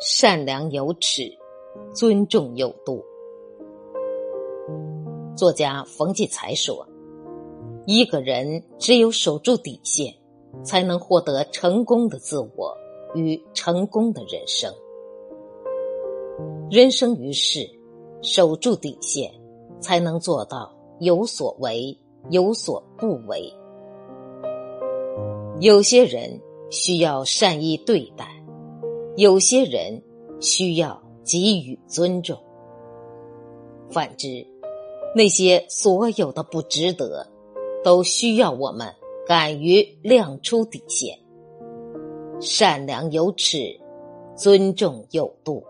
善良有尺，尊重有度。作家冯骥才说：“一个人只有守住底线，才能获得成功的自我与成功的人生。人生于世，守住底线，才能做到有所为，有所不为。有些人需要善意对待。”有些人需要给予尊重，反之，那些所有的不值得，都需要我们敢于亮出底线。善良有尺，尊重有度。